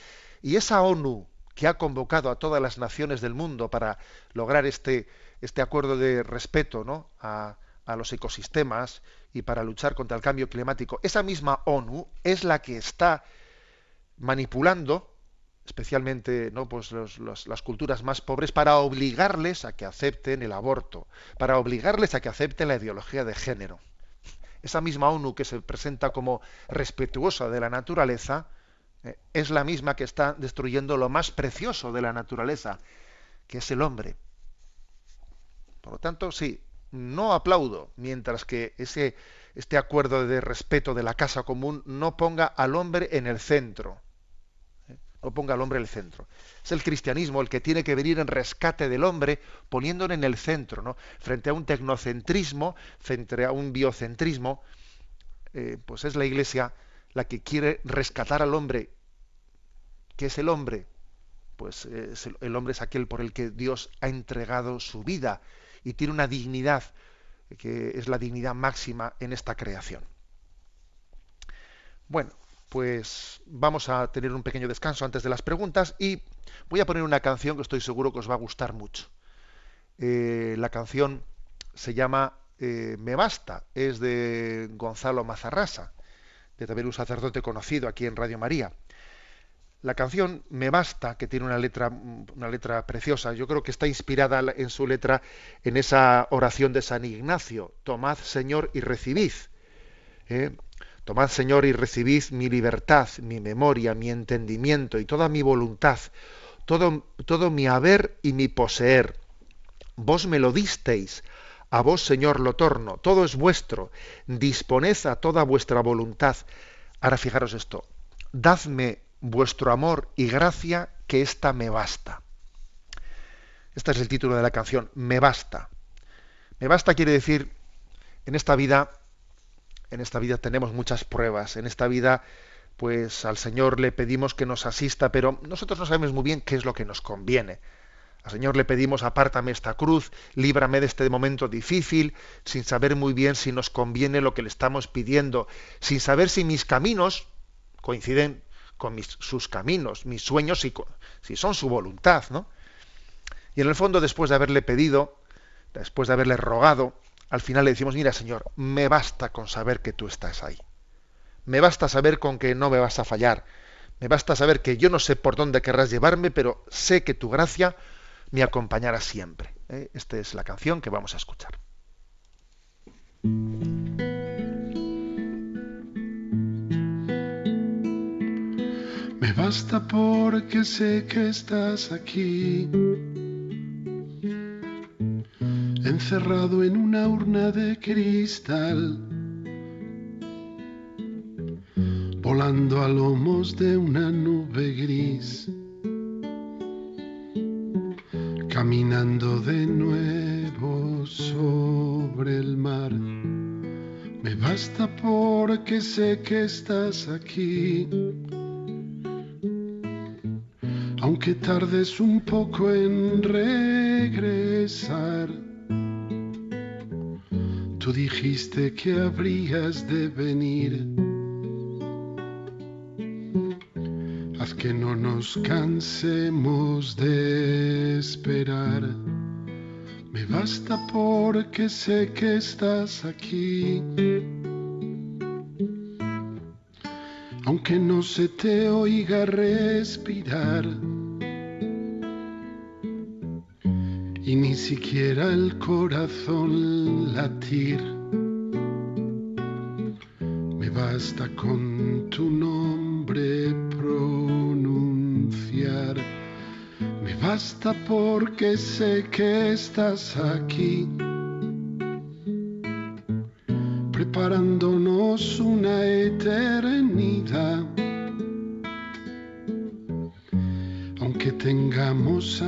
Y esa ONU que ha convocado a todas las naciones del mundo para lograr este, este acuerdo de respeto ¿no? a, a los ecosistemas y para luchar contra el cambio climático, esa misma ONU es la que está manipulando especialmente ¿no? pues las culturas más pobres, para obligarles a que acepten el aborto, para obligarles a que acepten la ideología de género. Esa misma ONU que se presenta como respetuosa de la naturaleza, eh, es la misma que está destruyendo lo más precioso de la naturaleza, que es el hombre. Por lo tanto, sí, no aplaudo mientras que ese, este acuerdo de respeto de la casa común no ponga al hombre en el centro. ¿eh? No ponga al hombre en el centro. Es el cristianismo el que tiene que venir en rescate del hombre poniéndolo en el centro, ¿no? Frente a un tecnocentrismo, frente a un biocentrismo, eh, pues es la Iglesia la que quiere rescatar al hombre. ¿Qué es el hombre? Pues eh, el hombre es aquel por el que Dios ha entregado su vida y tiene una dignidad que es la dignidad máxima en esta creación. Bueno, pues vamos a tener un pequeño descanso antes de las preguntas y voy a poner una canción que estoy seguro que os va a gustar mucho. Eh, la canción se llama eh, Me Basta, es de Gonzalo Mazarrasa, de también un sacerdote conocido aquí en Radio María. La canción Me Basta, que tiene una letra, una letra preciosa, yo creo que está inspirada en su letra en esa oración de San Ignacio, Tomad Señor y recibid. ¿eh? Tomad Señor y recibid mi libertad, mi memoria, mi entendimiento y toda mi voluntad, todo, todo mi haber y mi poseer. Vos me lo disteis, a vos Señor lo torno, todo es vuestro, disponed a toda vuestra voluntad. Ahora fijaros esto, dadme vuestro amor y gracia, que ésta me basta. Este es el título de la canción, Me basta. Me basta quiere decir, en esta vida, en esta vida tenemos muchas pruebas, en esta vida, pues al Señor le pedimos que nos asista, pero nosotros no sabemos muy bien qué es lo que nos conviene. Al Señor le pedimos, apártame esta cruz, líbrame de este momento difícil, sin saber muy bien si nos conviene lo que le estamos pidiendo, sin saber si mis caminos coinciden con sus caminos, mis sueños, si, si son su voluntad, ¿no? Y en el fondo, después de haberle pedido, después de haberle rogado, al final le decimos, mira Señor, me basta con saber que tú estás ahí. Me basta saber con que no me vas a fallar. Me basta saber que yo no sé por dónde querrás llevarme, pero sé que tu gracia me acompañará siempre. ¿eh? Esta es la canción que vamos a escuchar. Basta porque sé que estás aquí, encerrado en una urna de cristal, volando a lomos de una nube gris, caminando de nuevo sobre el mar. Me basta porque sé que estás aquí aunque tardes un poco en regresar. Tú dijiste que habrías de venir. Haz que no nos cansemos de esperar. Me basta porque sé que estás aquí. Aunque no se te oiga respirar. Ni siquiera el corazón latir. Me basta con tu nombre pronunciar basta porque sé que estás aquí, preparándonos una eternidad. Aunque tengamos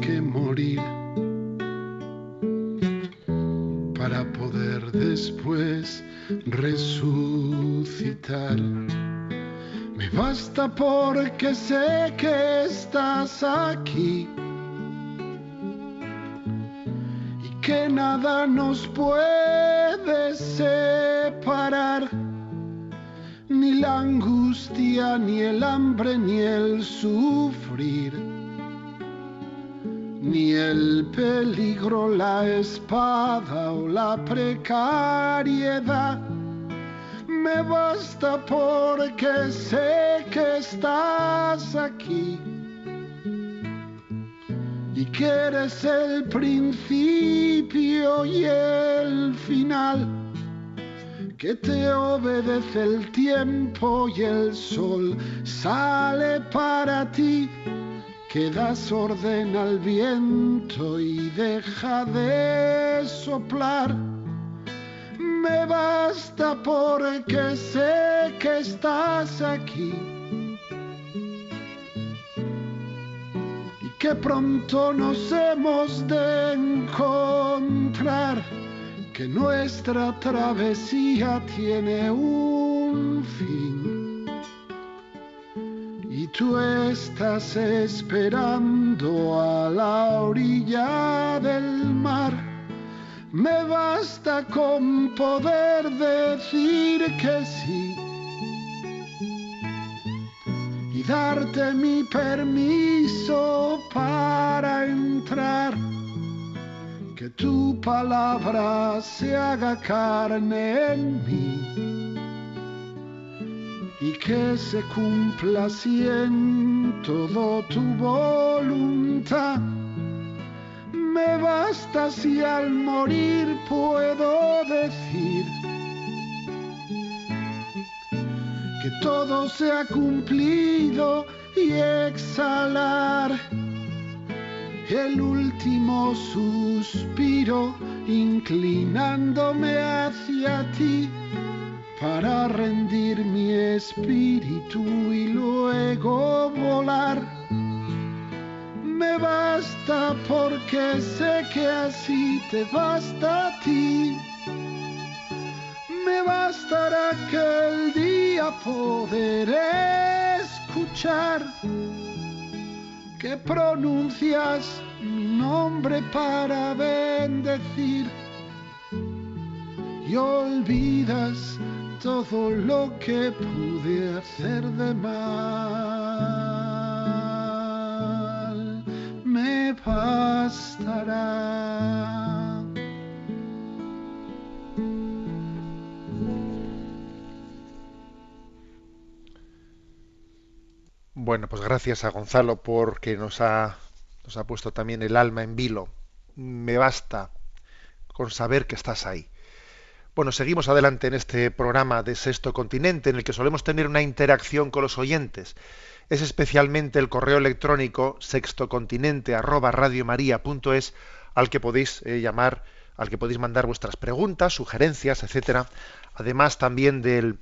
que morir, para poder después resucitar. Basta porque sé que estás aquí y que nada nos puede separar, ni la angustia, ni el hambre, ni el sufrir, ni el peligro, la espada o la precariedad. Me basta porque sé que estás aquí y que eres el principio y el final, que te obedece el tiempo y el sol sale para ti, que das orden al viento y deja de soplar me basta porque sé que estás aquí y que pronto nos hemos de encontrar, que nuestra travesía tiene un fin. Y tú estás esperando a la orilla del mar me basta con poder decir que sí y darte mi permiso para entrar. Que tu palabra se haga carne en mí y que se cumpla así en todo tu voluntad. Me basta si al morir puedo decir que todo se ha cumplido y exhalar el último suspiro inclinándome hacia ti para rendir mi espíritu y luego volar me basta porque sé que así te basta a ti. Me bastará que el día poder escuchar que pronuncias mi nombre para bendecir y olvidas todo lo que pude hacer de mal. bastará. Bueno, pues gracias a Gonzalo porque nos ha, nos ha puesto también el alma en vilo. Me basta con saber que estás ahí. Bueno, seguimos adelante en este programa de Sexto Continente en el que solemos tener una interacción con los oyentes es especialmente el correo electrónico sextocontinente@radiomaria.es al que podéis eh, llamar, al que podéis mandar vuestras preguntas, sugerencias, etcétera. Además también del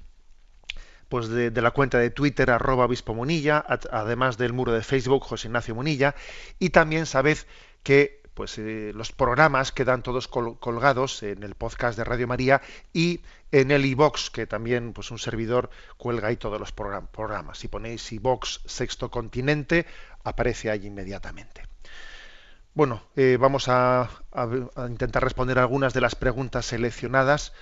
pues de, la cuenta de Twitter arroba obispo Munilla, además del muro de Facebook José Ignacio Munilla, y también sabed que pues eh, los programas quedan todos colgados en el podcast de Radio María y en el iBox que también pues un servidor cuelga ahí todos los programas. Si ponéis iBox Sexto Continente aparece ahí inmediatamente. Bueno, eh, vamos a, intentar responder algunas de las preguntas seleccionadas.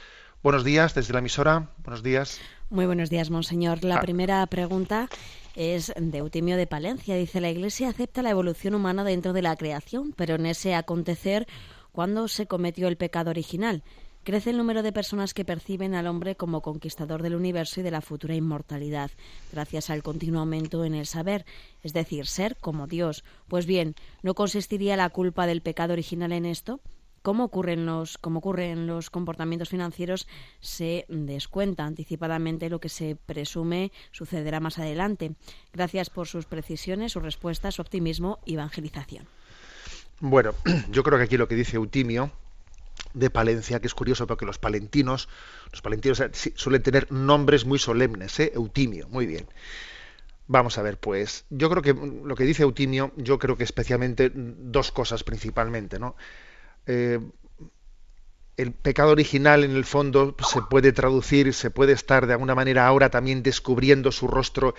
Buenos días desde la emisora. Buenos días. Muy buenos días, monseñor. La ah. primera pregunta es de Eutimio de Palencia. Dice, la Iglesia acepta la evolución humana dentro de la creación, pero en ese acontecer, ¿cuándo se cometió el pecado original? Crece el número de personas que perciben al hombre como conquistador del universo y de la futura inmortalidad, gracias al continuo aumento en el saber, es decir, ser como Dios. Pues bien, ¿no consistiría la culpa del pecado original en esto? Cómo ocurren los, cómo ocurren los comportamientos financieros, se descuenta anticipadamente lo que se presume sucederá más adelante. Gracias por sus precisiones, sus respuestas, su optimismo y evangelización. Bueno, *clears throat* yo creo que aquí lo que dice Eutimio de Palencia, que es curioso porque los palentinos, los palentinos eh, suelen tener nombres muy solemnes, ¿eh? Eutimio, muy bien. Vamos a ver, pues, yo creo que lo que dice Eutimio, yo creo que especialmente dos cosas principalmente, ¿no? Eh, el pecado original en el fondo se puede traducir, se puede estar de alguna manera ahora también descubriendo su rostro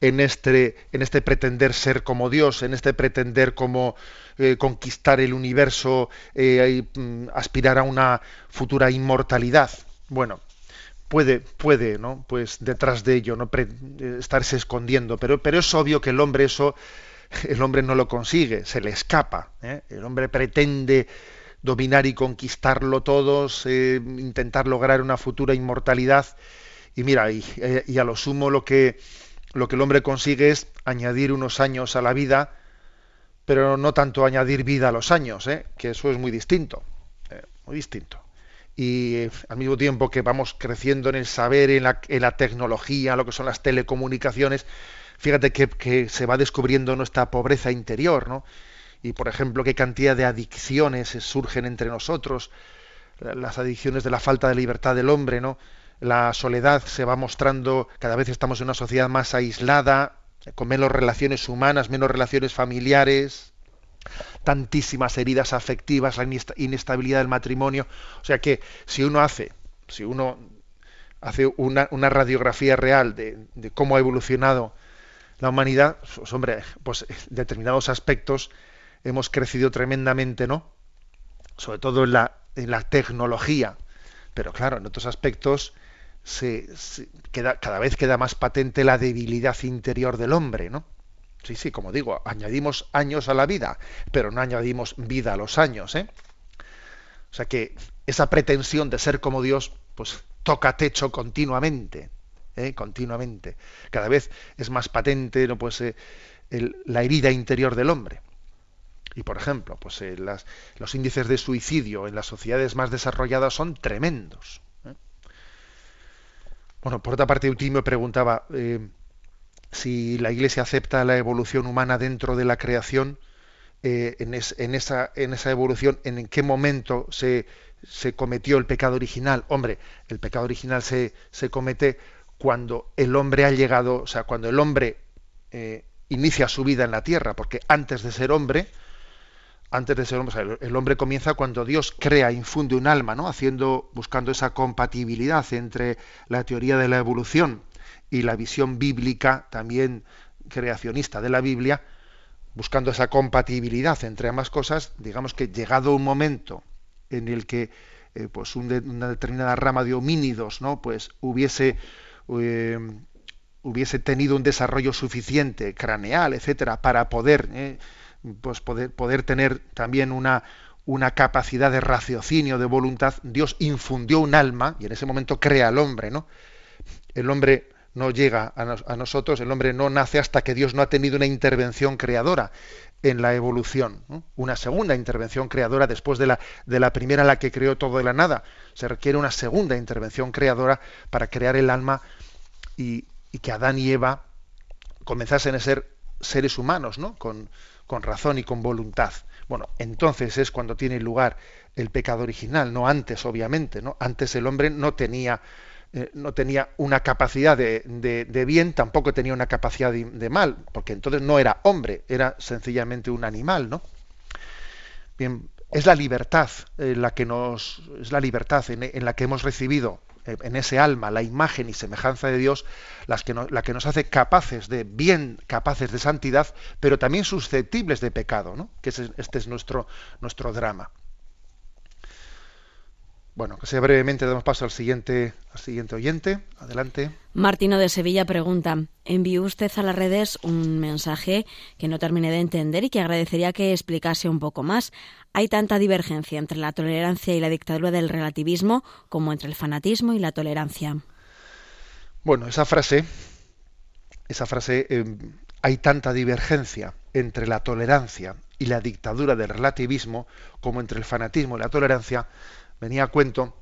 en este, este pretender ser como Dios, en este pretender como eh, conquistar el universo, eh, mm, aspirar a una futura inmortalidad. Bueno, puede, puede, ¿no? Pues detrás de ello, no estarse escondiendo, pero, pero es obvio que el hombre eso, el hombre no lo consigue, se le escapa. El hombre pretende dominar y conquistarlo todos, eh, intentar lograr una futura inmortalidad. Y mira, eh, y, a lo sumo lo que, lo que el hombre consigue es añadir unos años a la vida, pero no tanto añadir vida a los años, ¿eh? que eso es muy distinto, muy distinto. Y al mismo tiempo que vamos creciendo en el saber, en la, en la tecnología, lo que son las telecomunicaciones, fíjate que, que se va descubriendo nuestra pobreza interior, ¿no? Y por ejemplo qué cantidad de adicciones surgen entre nosotros, las adicciones de la falta de libertad del hombre, ¿no? La soledad se va mostrando, cada vez estamos en una sociedad más aislada, con menos relaciones humanas, menos relaciones familiares, tantísimas heridas afectivas, la inestabilidad del matrimonio. O sea que si uno hace, si uno hace una, radiografía real de, de, cómo ha evolucionado la humanidad, pues, hombre, pues determinados aspectos hemos crecido tremendamente, ¿no? Sobre todo en la, en la tecnología. Pero claro, en otros aspectos se, queda, cada vez queda más patente la debilidad interior del hombre, ¿no? Sí, sí, como digo, añadimos años a la vida, pero no añadimos vida a los años, ¿eh? O sea que esa pretensión de ser como Dios, pues toca techo continuamente, ¿eh? continuamente. Cada vez es más patente, ¿no? Pues eh, la herida interior del hombre. Y por ejemplo, pues eh, los índices de suicidio en las sociedades más desarrolladas son tremendos. ¿eh? Bueno, por otra parte, Eutimio preguntaba eh, si la Iglesia acepta la evolución humana dentro de la creación, en, esa, evolución, en qué momento se, se, cometió el pecado original. Hombre, el pecado original se, se, comete cuando el hombre ha llegado, o sea, cuando el hombre inicia su vida en la tierra, porque antes de ser hombre, antes de ser hombre, el hombre comienza cuando Dios crea, infunde un alma, ¿no? Haciendo, buscando esa compatibilidad entre la teoría de la evolución y la visión bíblica, también creacionista de la Biblia, buscando esa compatibilidad entre ambas cosas, digamos que llegado un momento en el que eh, pues una determinada rama de homínidos, ¿no? Pues hubiese eh, hubiese tenido un desarrollo suficiente craneal, etcétera, para poder eh, pues poder, tener también una, capacidad de raciocinio, de voluntad, Dios infundió un alma y en ese momento crea al hombre, ¿no? El hombre no llega a, nosotros, el hombre no nace hasta que Dios no ha tenido una intervención creadora en la evolución, una segunda intervención creadora después de la, primera la que creó todo de la nada. Se requiere una segunda intervención creadora para crear el alma y, y que Adán y Eva comenzasen a ser seres humanos, ¿no? Con, con razón y con voluntad. Bueno, entonces es cuando tiene lugar el pecado original, no antes, obviamente, ¿no? Antes el hombre no tenía, eh, no tenía una capacidad de, de, bien, tampoco tenía una capacidad de, mal, porque entonces no era hombre, era sencillamente un animal, ¿no? Bien, es la libertad eh, la que nos es la libertad en, la que hemos recibido en ese alma la imagen y semejanza de Dios la que nos hace capaces de bien capaces de santidad pero también susceptibles de pecado ¿no? que este es nuestro nuestro drama bueno, que sea brevemente, damos paso al siguiente, al siguiente oyente. Adelante. Martino de Sevilla pregunta, envió usted a las redes un mensaje que no terminé de entender y que agradecería que explicase un poco más. Hay tanta divergencia entre la tolerancia y la dictadura del relativismo como entre el fanatismo y la tolerancia. Bueno, esa frase, esa frase, eh, hay tanta divergencia entre la tolerancia y la dictadura del relativismo como entre el fanatismo y la tolerancia venía a cuento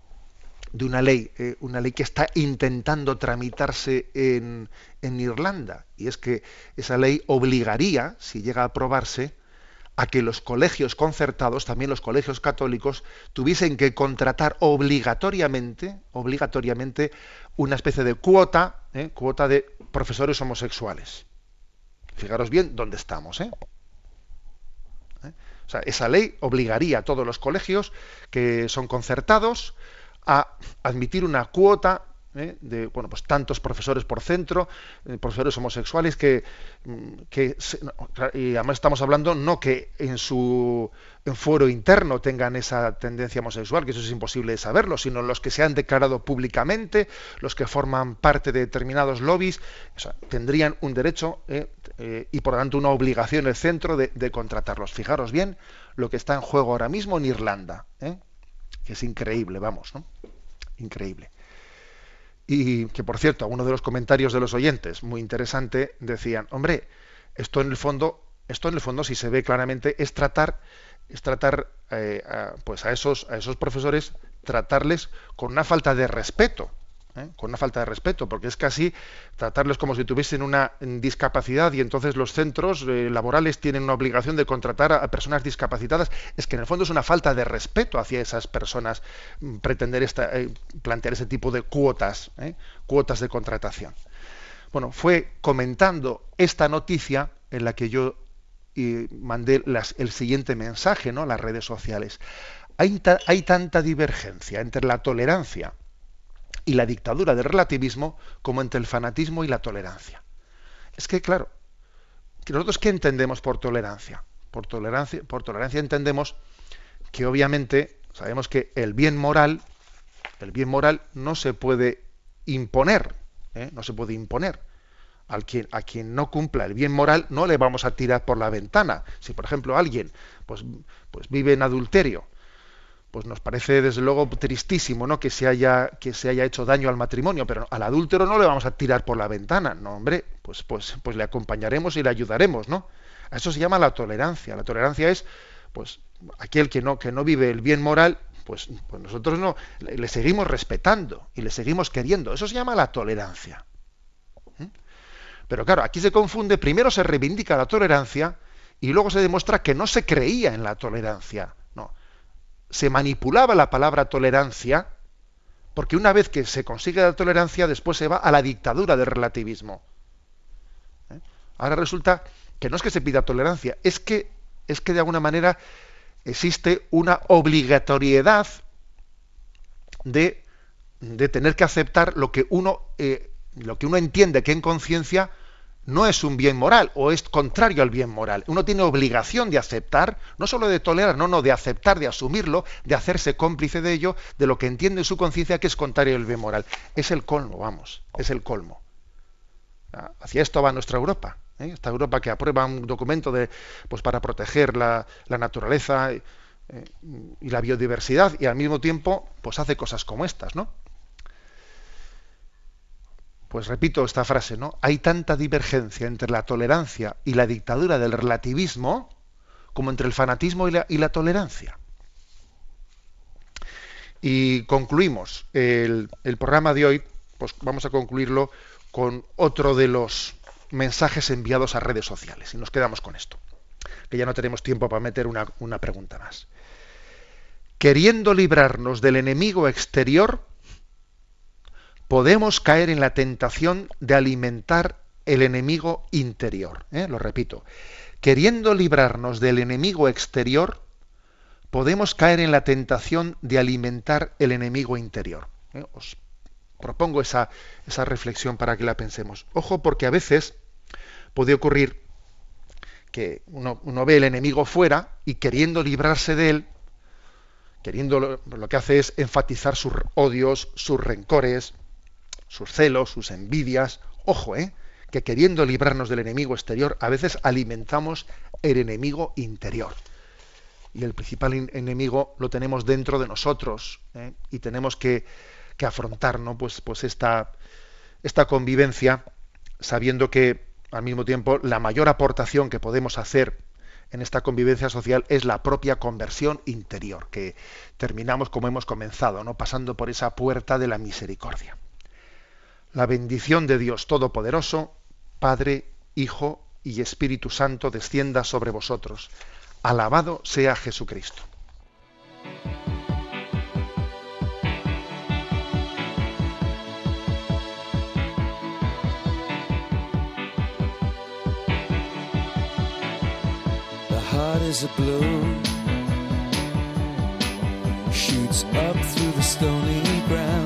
de una ley, eh, una ley que está intentando tramitarse en, en, Irlanda, y es que esa ley obligaría, si llega a aprobarse, a que los colegios concertados, también los colegios católicos, tuviesen que contratar obligatoriamente, obligatoriamente, una especie de cuota, eh, cuota de profesores homosexuales. Fijaros bien dónde estamos, ¿eh? O sea, esa ley obligaría a todos los colegios que son concertados a admitir una cuota ¿eh? de bueno pues tantos profesores por centro eh, profesores homosexuales que, mm, que y además estamos hablando no que en su en fuero interno tengan esa tendencia homosexual que eso es imposible de saberlo sino los que se han declarado públicamente los que forman parte de determinados lobbies tendrían un derecho ¿eh? y por lo tanto una obligación el centro de, de, contratarlos fijaros bien lo que está en juego ahora mismo en Irlanda que es increíble vamos no increíble y que, por cierto, uno de los comentarios de los oyentes, muy interesante, decían, hombre, esto en el fondo, esto en el fondo, si se ve claramente, es tratar, es tratar eh, pues a esos, a esos profesores, tratarles con una falta de respeto. ¿Eh? con una falta de respeto, porque es casi tratarlos como si tuviesen una discapacidad y entonces los centros eh, laborales tienen una obligación de contratar a, personas discapacitadas. Es que en el fondo es una falta de respeto hacia esas personas mm, pretender esta, eh, plantear ese tipo de cuotas, cuotas de contratación. Bueno, fue comentando esta noticia en la que yo mandé el siguiente mensaje ¿no? a las redes sociales. Hay tanta divergencia entre la tolerancia y la dictadura del relativismo como entre el fanatismo y la tolerancia. Es que, claro, nosotros qué entendemos por tolerancia? Por tolerancia, por tolerancia entendemos que obviamente sabemos que el bien moral, el bien moral no se puede imponer, ¿eh? no se puede imponer. Al quien, a quien no cumpla el bien moral no le vamos a tirar por la ventana. Si por ejemplo alguien pues, pues vive en adulterio pues nos parece desde luego tristísimo ¿no? que, se haya, que se haya hecho daño al matrimonio, pero al adúltero no le vamos a tirar por la ventana, no, hombre, pues, pues, pues le acompañaremos y le ayudaremos, ¿no? A eso se llama la tolerancia. La tolerancia es, pues, aquel que no, que no vive el bien moral, pues, pues nosotros no, le, seguimos respetando y le seguimos queriendo. Eso se llama la tolerancia. ¿Mm? Pero claro, aquí se confunde, primero se reivindica la tolerancia y luego se demuestra que no se creía en la tolerancia se manipulaba la palabra tolerancia, porque una vez que se consigue la tolerancia, después se va a la dictadura del relativismo. ¿Eh? Ahora resulta que no es que se pida tolerancia, es que, es que de alguna manera existe una obligatoriedad de, de tener que aceptar lo que uno, eh, lo que uno entiende que en conciencia no es un bien moral o es contrario al bien moral. Uno tiene obligación de aceptar, no solo de tolerar, no, no, de aceptar, de asumirlo, de hacerse cómplice de ello, de lo que entiende en su conciencia que es contrario al bien moral. Es el colmo, vamos, es el colmo. Ah, hacia esto va nuestra Europa. ¿eh? Esta Europa que aprueba un documento de, pues, para proteger la, naturaleza eh, y la biodiversidad y al mismo tiempo pues hace cosas como estas, ¿no? Pues repito esta frase, ¿no? Hay tanta divergencia entre la tolerancia y la dictadura del relativismo como entre el fanatismo y la, tolerancia. Y concluimos el, programa de hoy, pues vamos a concluirlo con otro de los mensajes enviados a redes sociales. Y nos quedamos con esto, que ya no tenemos tiempo para meter una, pregunta más. Queriendo librarnos del enemigo exterior, podemos caer en la tentación de alimentar el enemigo interior. ¿eh? Lo repito, queriendo librarnos del enemigo exterior, podemos caer en la tentación de alimentar el enemigo interior. ¿eh? Os propongo esa, esa reflexión para que la pensemos. Ojo, porque a veces puede ocurrir que uno, ve el enemigo fuera y queriendo librarse de él, queriendo lo, que hace es enfatizar sus odios, sus rencores, sus celos, sus envidias. Ojo, ¿eh? que queriendo librarnos del enemigo exterior, a veces alimentamos el enemigo interior. Y el principal enemigo lo tenemos dentro de nosotros ¿eh? y tenemos que, que afrontar ¿no? pues, pues esta, esta convivencia sabiendo que al mismo tiempo la mayor aportación que podemos hacer en esta convivencia social es la propia conversión interior, que terminamos como hemos comenzado, ¿no? pasando por esa puerta de la misericordia. La bendición de Dios Todopoderoso, Padre, Hijo y Espíritu Santo descienda sobre vosotros. Alabado sea Jesucristo. Heart is a shoots up through the stony ground.